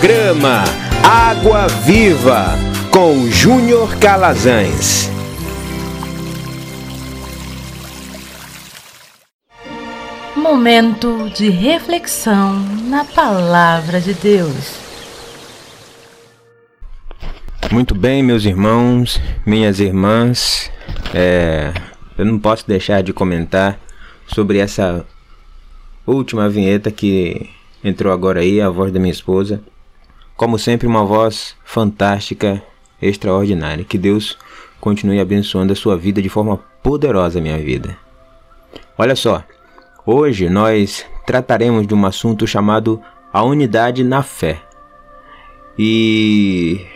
Programa Água Viva com Júnior Calazans. Momento de reflexão na Palavra de Deus. Muito bem, meus irmãos, minhas irmãs, é, eu não posso deixar de comentar sobre essa última vinheta que entrou agora aí, a voz da minha esposa. Como sempre, uma voz fantástica, extraordinária. Que Deus continue abençoando a sua vida de forma poderosa, minha vida. Olha só, hoje nós trataremos de um assunto chamado a unidade na fé. E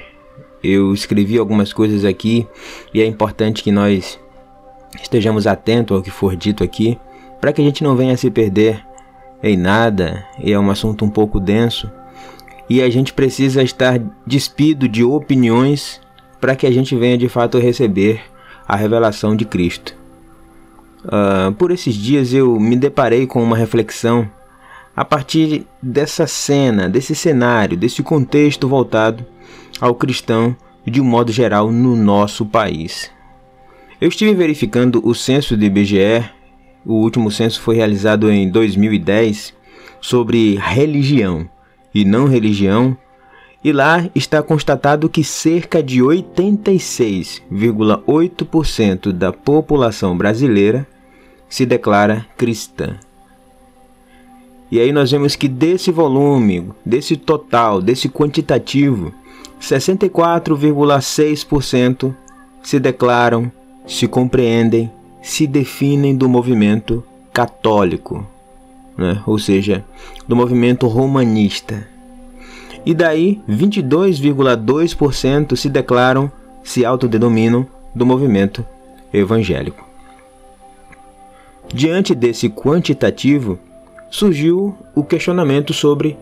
eu escrevi algumas coisas aqui e é importante que nós estejamos atentos ao que for dito aqui, para que a gente não venha se perder em nada, e é um assunto um pouco denso e a gente precisa estar despido de opiniões para que a gente venha de fato receber a revelação de Cristo. Uh, por esses dias eu me deparei com uma reflexão a partir dessa cena, desse cenário, desse contexto voltado ao cristão de um modo geral no nosso país. Eu estive verificando o censo do IBGE, o último censo foi realizado em 2010, sobre religião e não religião, e lá está constatado que cerca de 86,8% da população brasileira se declara cristã. E aí nós vemos que desse volume, desse total, desse quantitativo, 64,6% se declaram, se compreendem, se definem do movimento católico né? ou seja, do movimento romanista. E daí, 22,2% se declaram, se autodenominam do movimento evangélico. Diante desse quantitativo, surgiu o questionamento sobre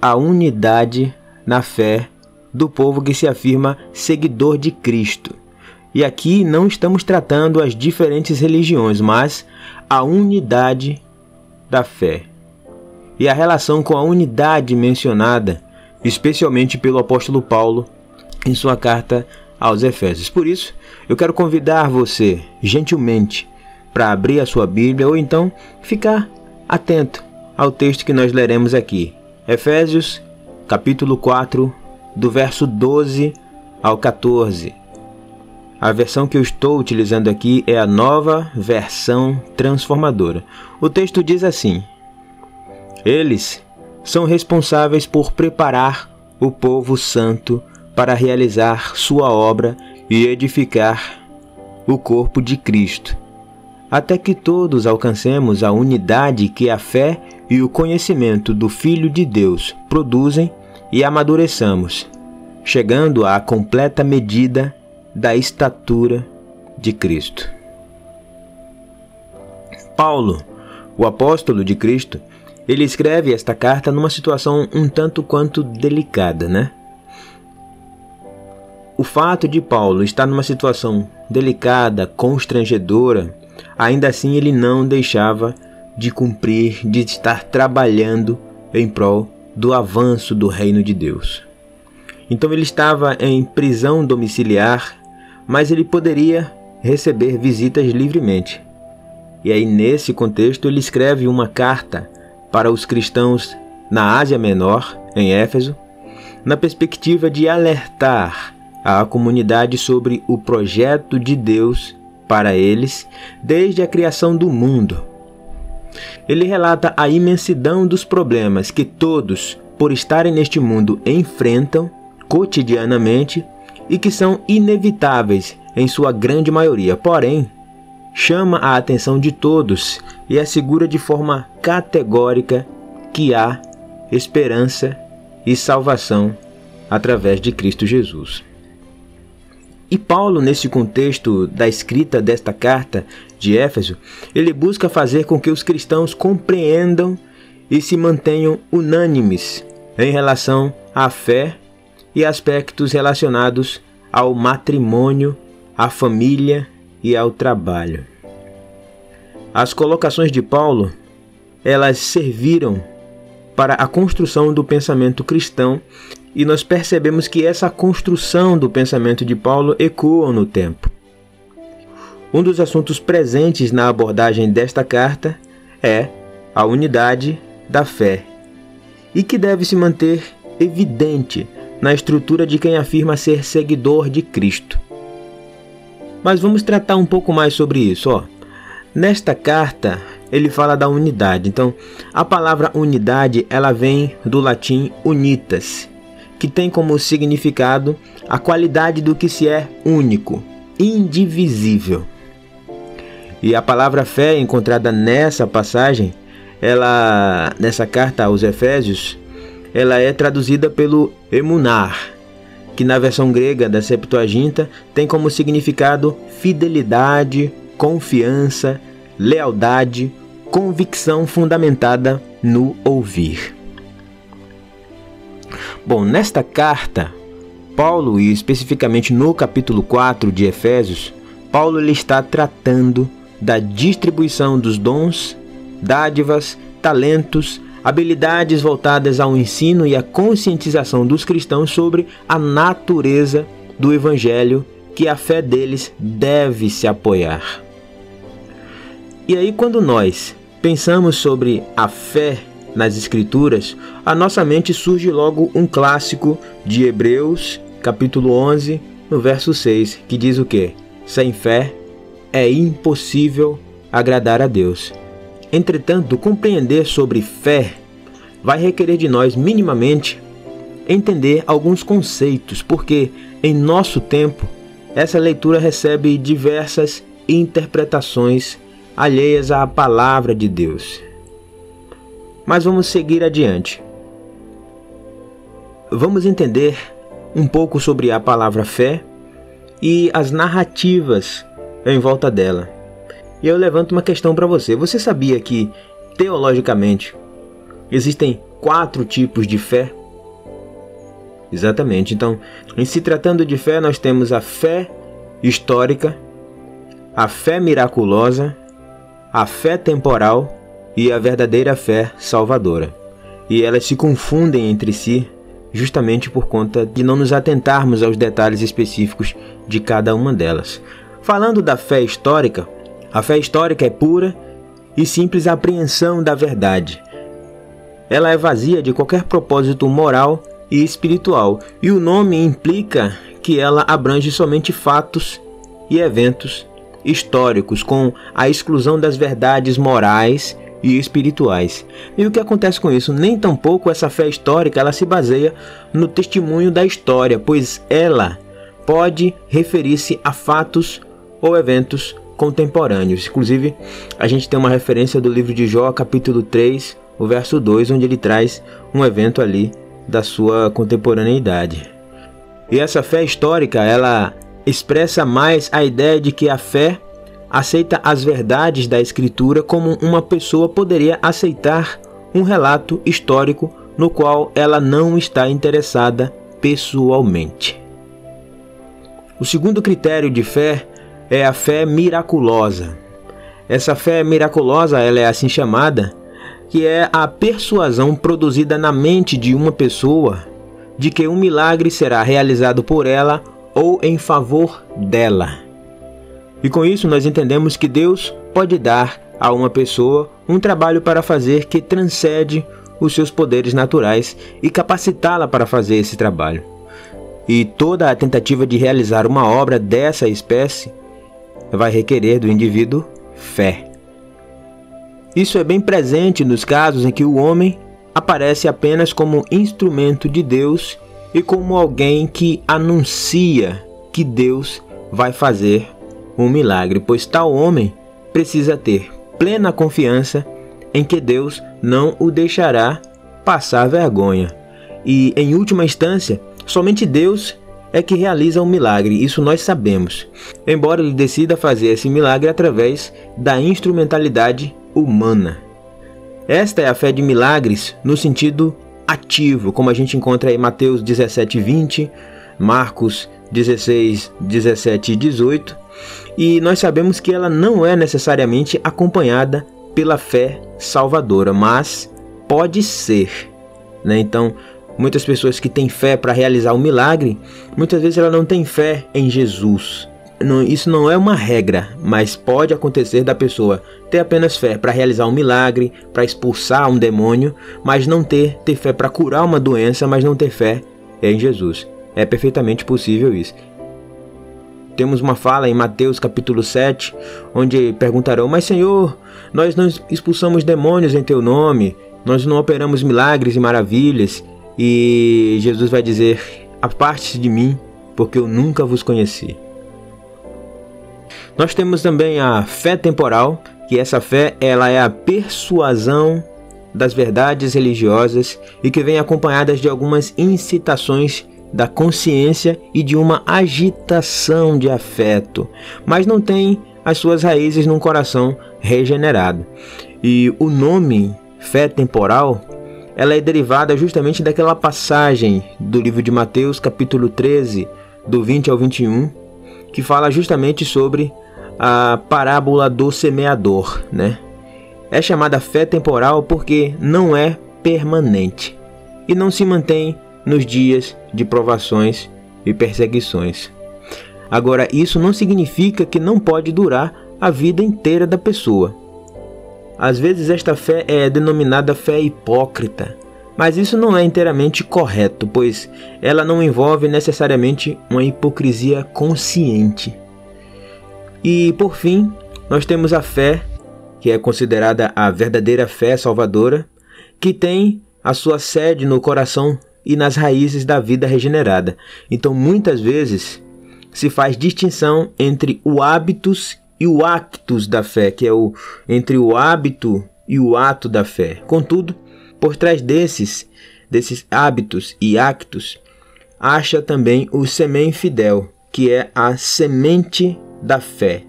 a unidade na fé do povo que se afirma seguidor de Cristo. E aqui não estamos tratando as diferentes religiões, mas a unidade da fé e a relação com a unidade mencionada, especialmente pelo apóstolo Paulo em sua carta aos Efésios. Por isso, eu quero convidar você, gentilmente, para abrir a sua Bíblia ou então ficar atento ao texto que nós leremos aqui. Efésios, capítulo 4, do verso 12 ao 14. A versão que eu estou utilizando aqui é a nova versão transformadora. O texto diz assim: Eles são responsáveis por preparar o povo santo para realizar sua obra e edificar o corpo de Cristo, até que todos alcancemos a unidade que a fé e o conhecimento do Filho de Deus produzem e amadureçamos, chegando à completa medida da estatura de Cristo. Paulo, o apóstolo de Cristo, ele escreve esta carta numa situação um tanto quanto delicada, né? O fato de Paulo estar numa situação delicada, constrangedora, ainda assim ele não deixava de cumprir, de estar trabalhando em prol do avanço do reino de Deus. Então ele estava em prisão domiciliar mas ele poderia receber visitas livremente. E aí, nesse contexto, ele escreve uma carta para os cristãos na Ásia Menor, em Éfeso, na perspectiva de alertar a comunidade sobre o projeto de Deus para eles desde a criação do mundo. Ele relata a imensidão dos problemas que todos, por estarem neste mundo, enfrentam cotidianamente e que são inevitáveis em sua grande maioria. Porém, chama a atenção de todos e assegura de forma categórica que há esperança e salvação através de Cristo Jesus. E Paulo, nesse contexto da escrita desta carta de Éfeso, ele busca fazer com que os cristãos compreendam e se mantenham unânimes em relação à fé e aspectos relacionados ao matrimônio, à família e ao trabalho. As colocações de Paulo, elas serviram para a construção do pensamento cristão e nós percebemos que essa construção do pensamento de Paulo ecoa no tempo. Um dos assuntos presentes na abordagem desta carta é a unidade da fé e que deve se manter evidente na estrutura de quem afirma ser seguidor de Cristo. Mas vamos tratar um pouco mais sobre isso. Ó. Nesta carta, ele fala da unidade. Então, a palavra unidade ela vem do latim unitas, que tem como significado a qualidade do que se é único, indivisível. E a palavra fé encontrada nessa passagem, ela nessa carta aos Efésios, ela é traduzida pelo emunar, que na versão grega da Septuaginta tem como significado fidelidade, confiança, lealdade, convicção fundamentada no ouvir. Bom, nesta carta, Paulo, e especificamente no capítulo 4 de Efésios, Paulo ele está tratando da distribuição dos dons, dádivas, talentos, habilidades voltadas ao ensino e à conscientização dos cristãos sobre a natureza do evangelho que a fé deles deve se apoiar. E aí, quando nós pensamos sobre a fé nas Escrituras, a nossa mente surge logo um clássico de Hebreus, capítulo 11, no verso 6, que diz o que? Sem fé é impossível agradar a Deus. Entretanto, compreender sobre fé vai requerer de nós, minimamente, entender alguns conceitos, porque em nosso tempo essa leitura recebe diversas interpretações alheias à palavra de Deus. Mas vamos seguir adiante. Vamos entender um pouco sobre a palavra fé e as narrativas em volta dela. E eu levanto uma questão para você. Você sabia que, teologicamente, existem quatro tipos de fé? Exatamente. Então, em se tratando de fé, nós temos a fé histórica, a fé miraculosa, a fé temporal e a verdadeira fé salvadora. E elas se confundem entre si justamente por conta de não nos atentarmos aos detalhes específicos de cada uma delas. Falando da fé histórica, a fé histórica é pura e simples apreensão da verdade. Ela é vazia de qualquer propósito moral e espiritual, e o nome implica que ela abrange somente fatos e eventos históricos, com a exclusão das verdades morais e espirituais. E o que acontece com isso? Nem tampouco essa fé histórica ela se baseia no testemunho da história, pois ela pode referir-se a fatos ou eventos contemporâneos. Inclusive, a gente tem uma referência do livro de Jó, capítulo 3, o verso 2, onde ele traz um evento ali da sua contemporaneidade. E essa fé histórica, ela expressa mais a ideia de que a fé aceita as verdades da escritura como uma pessoa poderia aceitar um relato histórico no qual ela não está interessada pessoalmente. O segundo critério de fé é a fé miraculosa. Essa fé miraculosa, ela é assim chamada, que é a persuasão produzida na mente de uma pessoa de que um milagre será realizado por ela ou em favor dela. E com isso nós entendemos que Deus pode dar a uma pessoa um trabalho para fazer que transcende os seus poderes naturais e capacitá-la para fazer esse trabalho. E toda a tentativa de realizar uma obra dessa espécie vai requerer do indivíduo fé. Isso é bem presente nos casos em que o homem aparece apenas como instrumento de Deus e como alguém que anuncia que Deus vai fazer um milagre, pois tal homem precisa ter plena confiança em que Deus não o deixará passar vergonha. E, em última instância, somente Deus é que realiza um milagre, isso nós sabemos. Embora ele decida fazer esse milagre através da instrumentalidade humana. Esta é a fé de milagres no sentido ativo, como a gente encontra em Mateus 17, 20, Marcos 16, 17 e 18. E nós sabemos que ela não é necessariamente acompanhada pela fé salvadora, mas pode ser. Né? Então, muitas pessoas que têm fé para realizar um milagre, muitas vezes ela não tem fé em Jesus. Não, isso não é uma regra, mas pode acontecer da pessoa ter apenas fé para realizar um milagre, para expulsar um demônio, mas não ter, ter fé para curar uma doença, mas não ter fé em Jesus. É perfeitamente possível isso. Temos uma fala em Mateus capítulo 7, onde perguntarão: Mas Senhor, nós não expulsamos demônios em teu nome, nós não operamos milagres e maravilhas. E Jesus vai dizer: Aparte-se de mim, porque eu nunca vos conheci. Nós temos também a fé temporal, que essa fé ela é a persuasão das verdades religiosas e que vem acompanhadas de algumas incitações da consciência e de uma agitação de afeto, mas não tem as suas raízes num coração regenerado. E o nome fé temporal, ela é derivada justamente daquela passagem do livro de Mateus, capítulo 13, do 20 ao 21, que fala justamente sobre a parábola do semeador, né? É chamada fé temporal porque não é permanente e não se mantém nos dias de provações e perseguições. Agora, isso não significa que não pode durar a vida inteira da pessoa. Às vezes, esta fé é denominada fé hipócrita, mas isso não é inteiramente correto, pois ela não envolve necessariamente uma hipocrisia consciente. E, por fim, nós temos a fé, que é considerada a verdadeira fé salvadora, que tem a sua sede no coração e nas raízes da vida regenerada. Então, muitas vezes se faz distinção entre o hábitos e o actus da fé, que é o entre o hábito e o ato da fé. Contudo, por trás desses desses hábitos e actos, acha também o semente fidel, que é a semente da fé.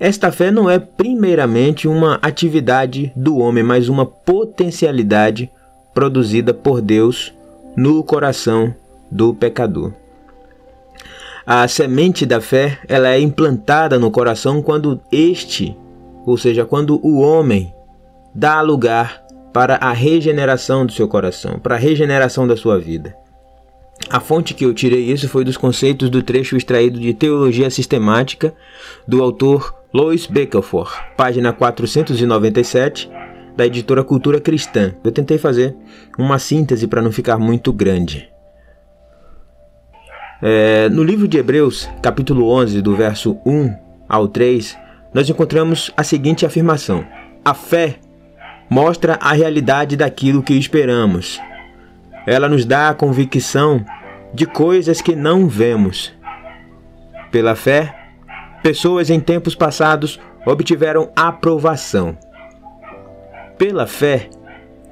Esta fé não é primeiramente uma atividade do homem, mas uma potencialidade produzida por Deus no coração do pecador. A semente da fé, ela é implantada no coração quando este, ou seja, quando o homem dá lugar para a regeneração do seu coração, para a regeneração da sua vida. A fonte que eu tirei isso foi dos conceitos do trecho extraído de Teologia Sistemática do autor Louis Beckelford, página 497, da editora Cultura Cristã. Eu tentei fazer uma síntese para não ficar muito grande. É, no livro de Hebreus, capítulo 11, do verso 1 ao 3, nós encontramos a seguinte afirmação: A fé mostra a realidade daquilo que esperamos. Ela nos dá a convicção de coisas que não vemos. Pela fé, pessoas em tempos passados obtiveram aprovação. Pela fé,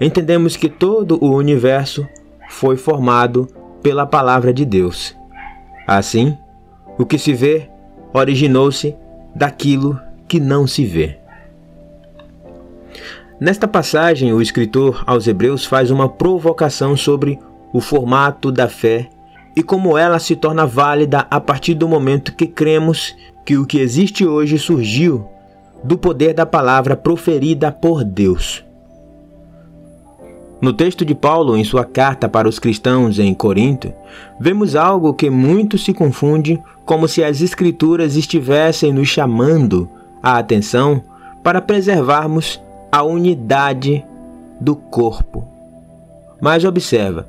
entendemos que todo o universo foi formado pela palavra de Deus. Assim, o que se vê originou-se daquilo que não se vê. Nesta passagem, o escritor aos Hebreus faz uma provocação sobre o formato da fé e como ela se torna válida a partir do momento que cremos que o que existe hoje surgiu do poder da palavra proferida por Deus. No texto de Paulo, em sua carta para os cristãos em Corinto, vemos algo que muito se confunde, como se as Escrituras estivessem nos chamando a atenção para preservarmos a unidade do corpo. Mas observa,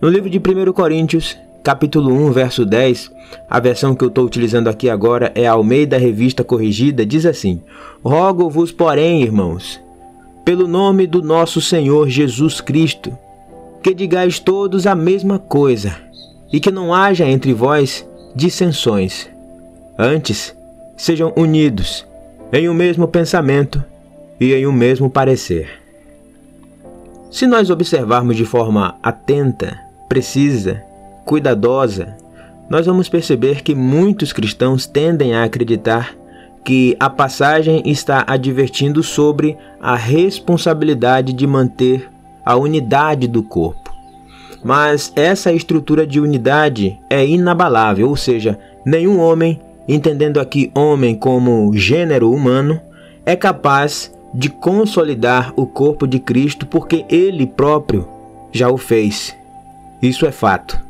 no livro de 1 Coríntios, capítulo 1, verso 10, a versão que eu estou utilizando aqui agora é a Almeida Revista Corrigida, diz assim: Rogo-vos, porém, irmãos, pelo nome do nosso Senhor Jesus Cristo, que digais todos a mesma coisa, e que não haja entre vós dissensões. Antes, sejam unidos em um mesmo pensamento e em um mesmo parecer. Se nós observarmos de forma atenta, precisa, cuidadosa, nós vamos perceber que muitos cristãos tendem a acreditar que a passagem está advertindo sobre a responsabilidade de manter a unidade do corpo. Mas essa estrutura de unidade é inabalável, ou seja, nenhum homem, entendendo aqui homem como gênero humano, é capaz de consolidar o corpo de Cristo porque ele próprio já o fez. Isso é fato.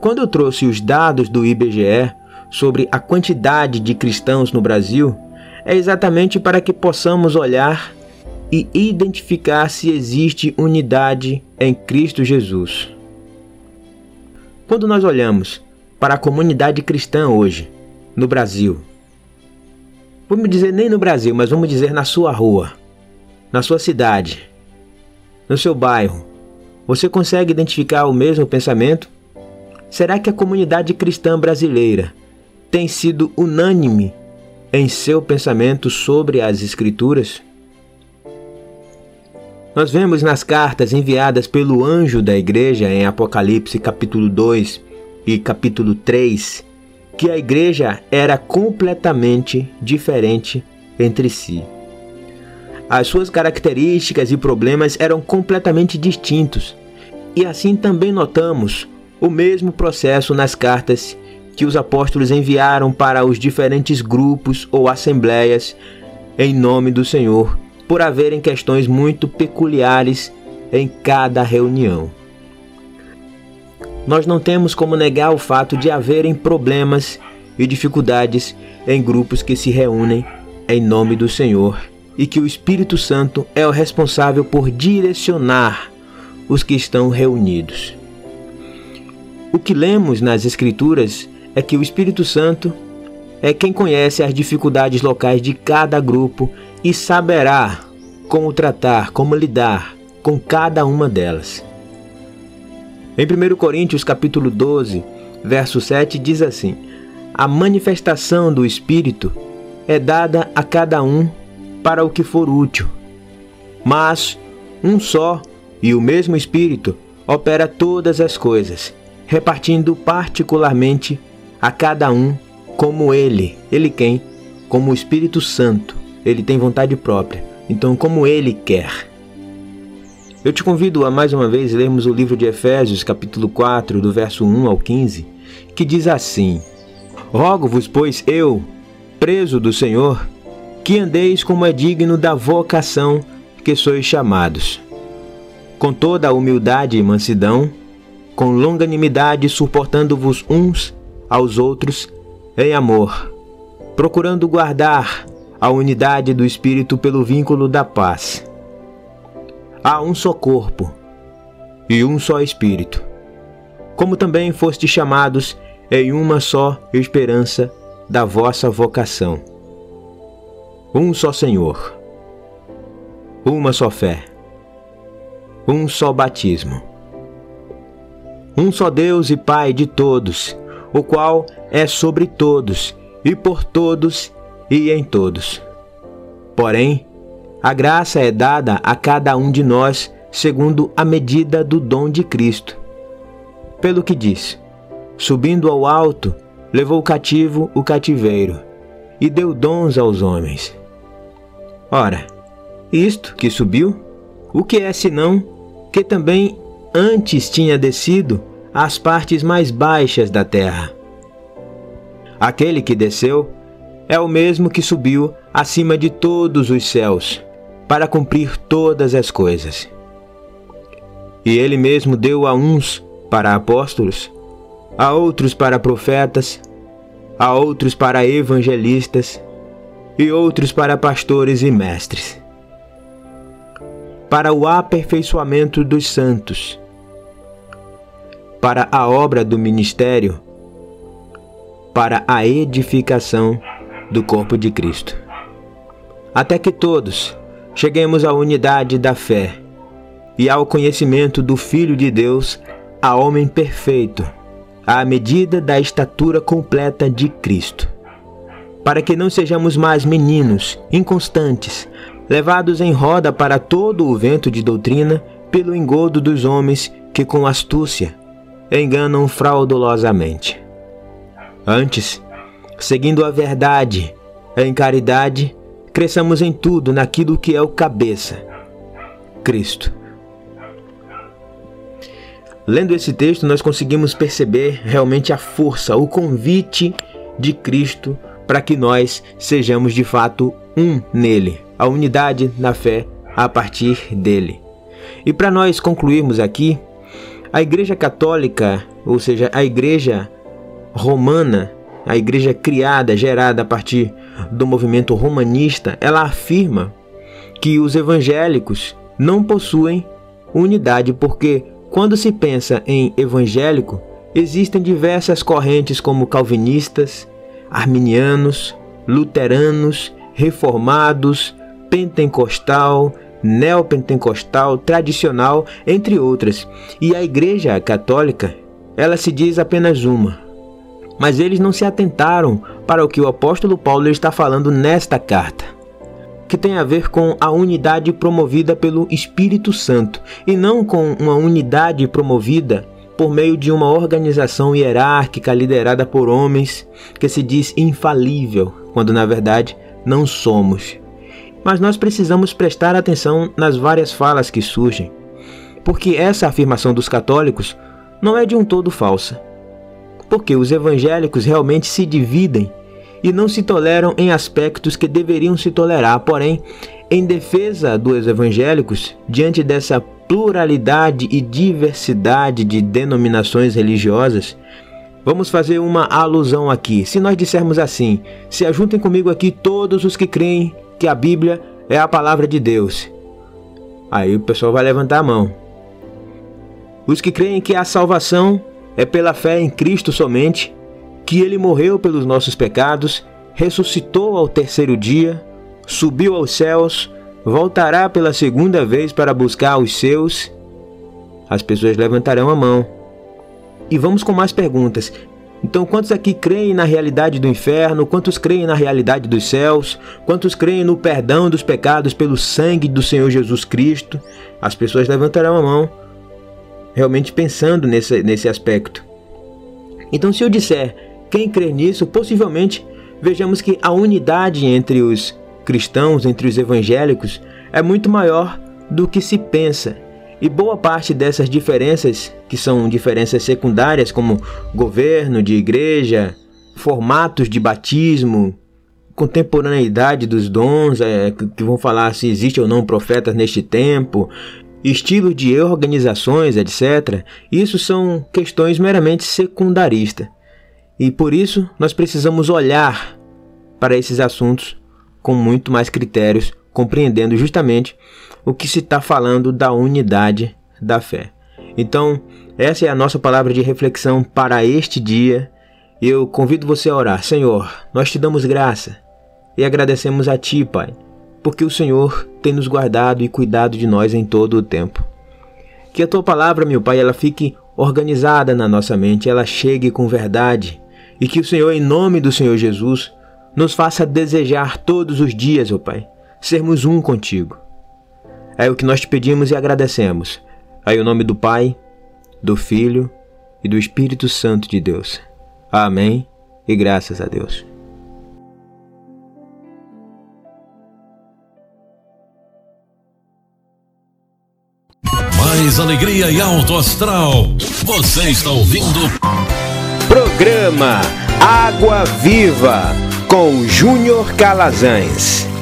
Quando eu trouxe os dados do IBGE sobre a quantidade de cristãos no Brasil, é exatamente para que possamos olhar e identificar se existe unidade em Cristo Jesus. Quando nós olhamos para a comunidade cristã hoje, no Brasil, vamos dizer nem no Brasil, mas vamos dizer na sua rua, na sua cidade, no seu bairro, você consegue identificar o mesmo pensamento? Será que a comunidade cristã brasileira tem sido unânime em seu pensamento sobre as Escrituras? Nós vemos nas cartas enviadas pelo anjo da igreja em Apocalipse capítulo 2 e capítulo 3 que a igreja era completamente diferente entre si. As suas características e problemas eram completamente distintos. E assim também notamos o mesmo processo nas cartas que os apóstolos enviaram para os diferentes grupos ou assembleias em nome do Senhor, por haverem questões muito peculiares em cada reunião. Nós não temos como negar o fato de haverem problemas e dificuldades em grupos que se reúnem em nome do Senhor e que o Espírito Santo é o responsável por direcionar os que estão reunidos. O que lemos nas Escrituras é que o Espírito Santo é quem conhece as dificuldades locais de cada grupo e saberá como tratar, como lidar com cada uma delas. Em 1 Coríntios capítulo 12, verso 7 diz assim: A manifestação do Espírito é dada a cada um para o que for útil. Mas um só e o mesmo Espírito opera todas as coisas, repartindo particularmente a cada um como ele, ele quem? Como o Espírito Santo. Ele tem vontade própria. Então, como ele quer. Eu te convido a mais uma vez lermos o livro de Efésios, capítulo 4, do verso 1 ao 15, que diz assim: Rogo-vos, pois eu, preso do Senhor, que andeis como é digno da vocação que sois chamados, com toda a humildade e mansidão, com longanimidade, suportando-vos uns aos outros em amor, procurando guardar a unidade do Espírito pelo vínculo da paz. Há um só corpo e um só Espírito, como também foste chamados em uma só esperança da vossa vocação. Um só Senhor, uma só fé, um só batismo, um só Deus e Pai de todos o qual é sobre todos, e por todos, e em todos. Porém, a graça é dada a cada um de nós segundo a medida do dom de Cristo. Pelo que diz: Subindo ao alto, levou cativo o cativeiro, e deu dons aos homens. Ora, isto que subiu, o que é senão que também antes tinha descido às partes mais baixas da terra. Aquele que desceu é o mesmo que subiu acima de todos os céus, para cumprir todas as coisas. E ele mesmo deu a uns para apóstolos, a outros para profetas, a outros para evangelistas e outros para pastores e mestres, para o aperfeiçoamento dos santos para a obra do ministério, para a edificação do corpo de Cristo. Até que todos cheguemos à unidade da fé e ao conhecimento do Filho de Deus, a homem perfeito, à medida da estatura completa de Cristo. Para que não sejamos mais meninos, inconstantes, levados em roda para todo o vento de doutrina pelo engodo dos homens que com astúcia enganam fraudulosamente. Antes, seguindo a verdade em caridade, cresçamos em tudo naquilo que é o cabeça, Cristo. Lendo esse texto, nós conseguimos perceber realmente a força, o convite de Cristo para que nós sejamos de fato um nele, a unidade na fé a partir dele. E para nós concluirmos aqui, a Igreja Católica, ou seja, a Igreja Romana, a igreja criada, gerada a partir do movimento romanista, ela afirma que os evangélicos não possuem unidade, porque quando se pensa em evangélico, existem diversas correntes como calvinistas, arminianos, luteranos, reformados, pentecostal, neopentecostal, tradicional, entre outras. E a Igreja Católica, ela se diz apenas uma, mas eles não se atentaram para o que o apóstolo Paulo está falando nesta carta, que tem a ver com a unidade promovida pelo Espírito Santo e não com uma unidade promovida por meio de uma organização hierárquica liderada por homens que se diz infalível, quando na verdade não somos. Mas nós precisamos prestar atenção nas várias falas que surgem, porque essa afirmação dos católicos não é de um todo falsa porque os evangélicos realmente se dividem e não se toleram em aspectos que deveriam se tolerar. Porém, em defesa dos evangélicos, diante dessa pluralidade e diversidade de denominações religiosas, vamos fazer uma alusão aqui. Se nós dissermos assim: se ajuntem comigo aqui todos os que creem que a Bíblia é a palavra de Deus. Aí o pessoal vai levantar a mão. Os que creem que a salvação é pela fé em Cristo somente que ele morreu pelos nossos pecados, ressuscitou ao terceiro dia, subiu aos céus, voltará pela segunda vez para buscar os seus. As pessoas levantarão a mão. E vamos com mais perguntas. Então, quantos aqui creem na realidade do inferno? Quantos creem na realidade dos céus? Quantos creem no perdão dos pecados pelo sangue do Senhor Jesus Cristo? As pessoas levantarão a mão realmente pensando nesse, nesse aspecto. Então, se eu disser quem crê nisso, possivelmente vejamos que a unidade entre os cristãos, entre os evangélicos, é muito maior do que se pensa. E boa parte dessas diferenças, que são diferenças secundárias, como governo de igreja, formatos de batismo, contemporaneidade dos dons, é, que vão falar se existe ou não profetas neste tempo, estilo de organizações, etc., isso são questões meramente secundaristas. E por isso nós precisamos olhar para esses assuntos com muito mais critérios, compreendendo justamente o que se está falando da unidade da fé. Então, essa é a nossa palavra de reflexão para este dia. Eu convido você a orar. Senhor, nós te damos graça e agradecemos a Ti, Pai porque o Senhor tem nos guardado e cuidado de nós em todo o tempo. Que a tua palavra, meu Pai, ela fique organizada na nossa mente, ela chegue com verdade, e que o Senhor, em nome do Senhor Jesus, nos faça desejar todos os dias, ó Pai, sermos um contigo. É o que nós te pedimos e agradecemos. Aí o nome do Pai, do Filho e do Espírito Santo de Deus. Amém e graças a Deus. mais alegria e alto astral. Você está ouvindo. Programa Água Viva com Júnior Calazans.